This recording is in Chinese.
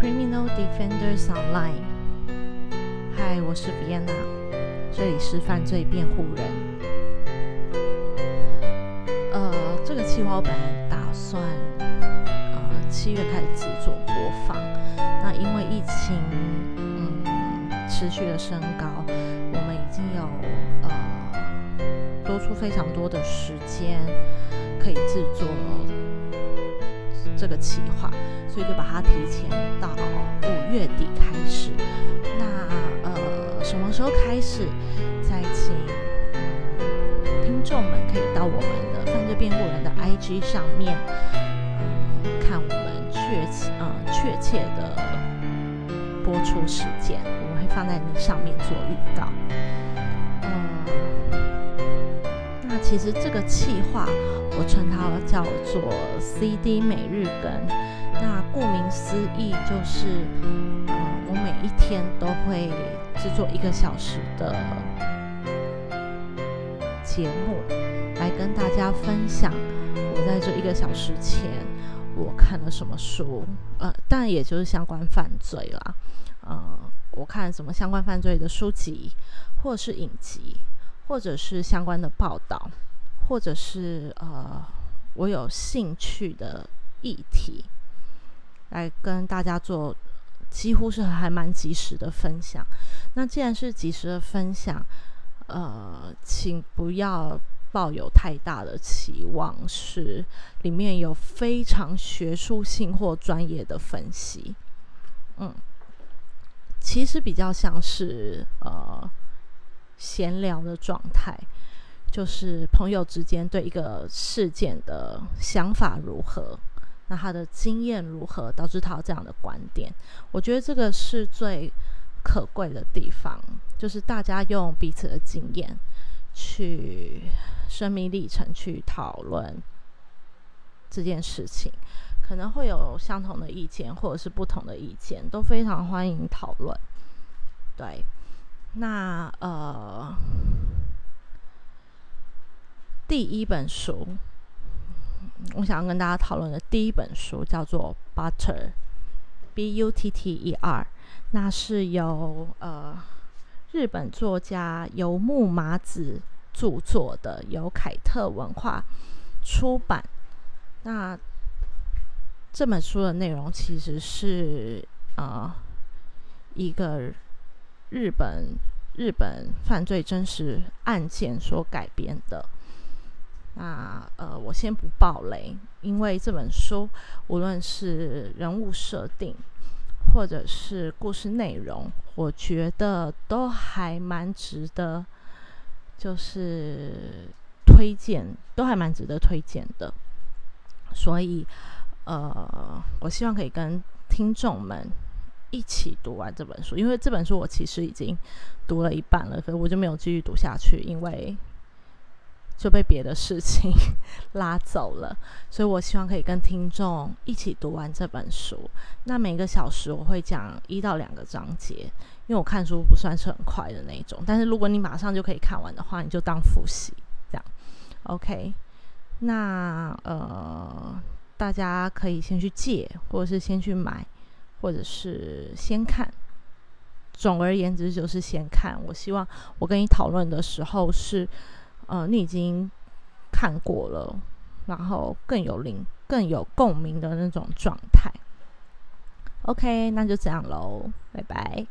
Criminal Defenders Online。嗨，我是 Vienna，这里是犯罪辩护人。呃，这个计划我本来打算呃七月开始制作播放，那因为疫情嗯持续的升高，我们已经有呃多出非常多的时间可以制作这个企划。所以就把它提前到五月底开始。那呃，什么时候开始？再请听众们可以到我们的犯罪辩护人的 IG 上面，呃，看我们确切呃确切的播出时间，我们会放在那上面做预告。那其实这个企划我称它叫做 CD 每日更。那顾名思义，就是，呃，我每一天都会制作一个小时的节目，来跟大家分享我在这一个小时前我看了什么书，呃，当然也就是相关犯罪啦，呃，我看什么相关犯罪的书籍，或是影集，或者是相关的报道，或者是呃，我有兴趣的议题。来跟大家做几乎是还蛮及时的分享。那既然是及时的分享，呃，请不要抱有太大的期望，是里面有非常学术性或专业的分析。嗯，其实比较像是呃闲聊的状态，就是朋友之间对一个事件的想法如何。那他的经验如何导致他这样的观点？我觉得这个是最可贵的地方，就是大家用彼此的经验去生命历程去讨论这件事情，可能会有相同的意见或者是不同的意见，都非常欢迎讨论。对，那呃，第一本书。我想要跟大家讨论的第一本书叫做《Butter》，B U T T E R，那是由呃日本作家游木麻子著作的，由凯特文化出版。那这本书的内容其实是呃一个日本日本犯罪真实案件所改编的。那呃，我先不爆雷，因为这本书无论是人物设定，或者是故事内容，我觉得都还蛮值得，就是推荐，都还蛮值得推荐的。所以呃，我希望可以跟听众们一起读完这本书，因为这本书我其实已经读了一半了，可是我就没有继续读下去，因为。就被别的事情 拉走了，所以我希望可以跟听众一起读完这本书。那每个小时我会讲一到两个章节，因为我看书不算是很快的那种。但是如果你马上就可以看完的话，你就当复习这样。OK，那呃，大家可以先去借，或者是先去买，或者是先看。总而言之就是先看。我希望我跟你讨论的时候是。呃，你已经看过了，然后更有灵、更有共鸣的那种状态。OK，那就这样喽，拜拜。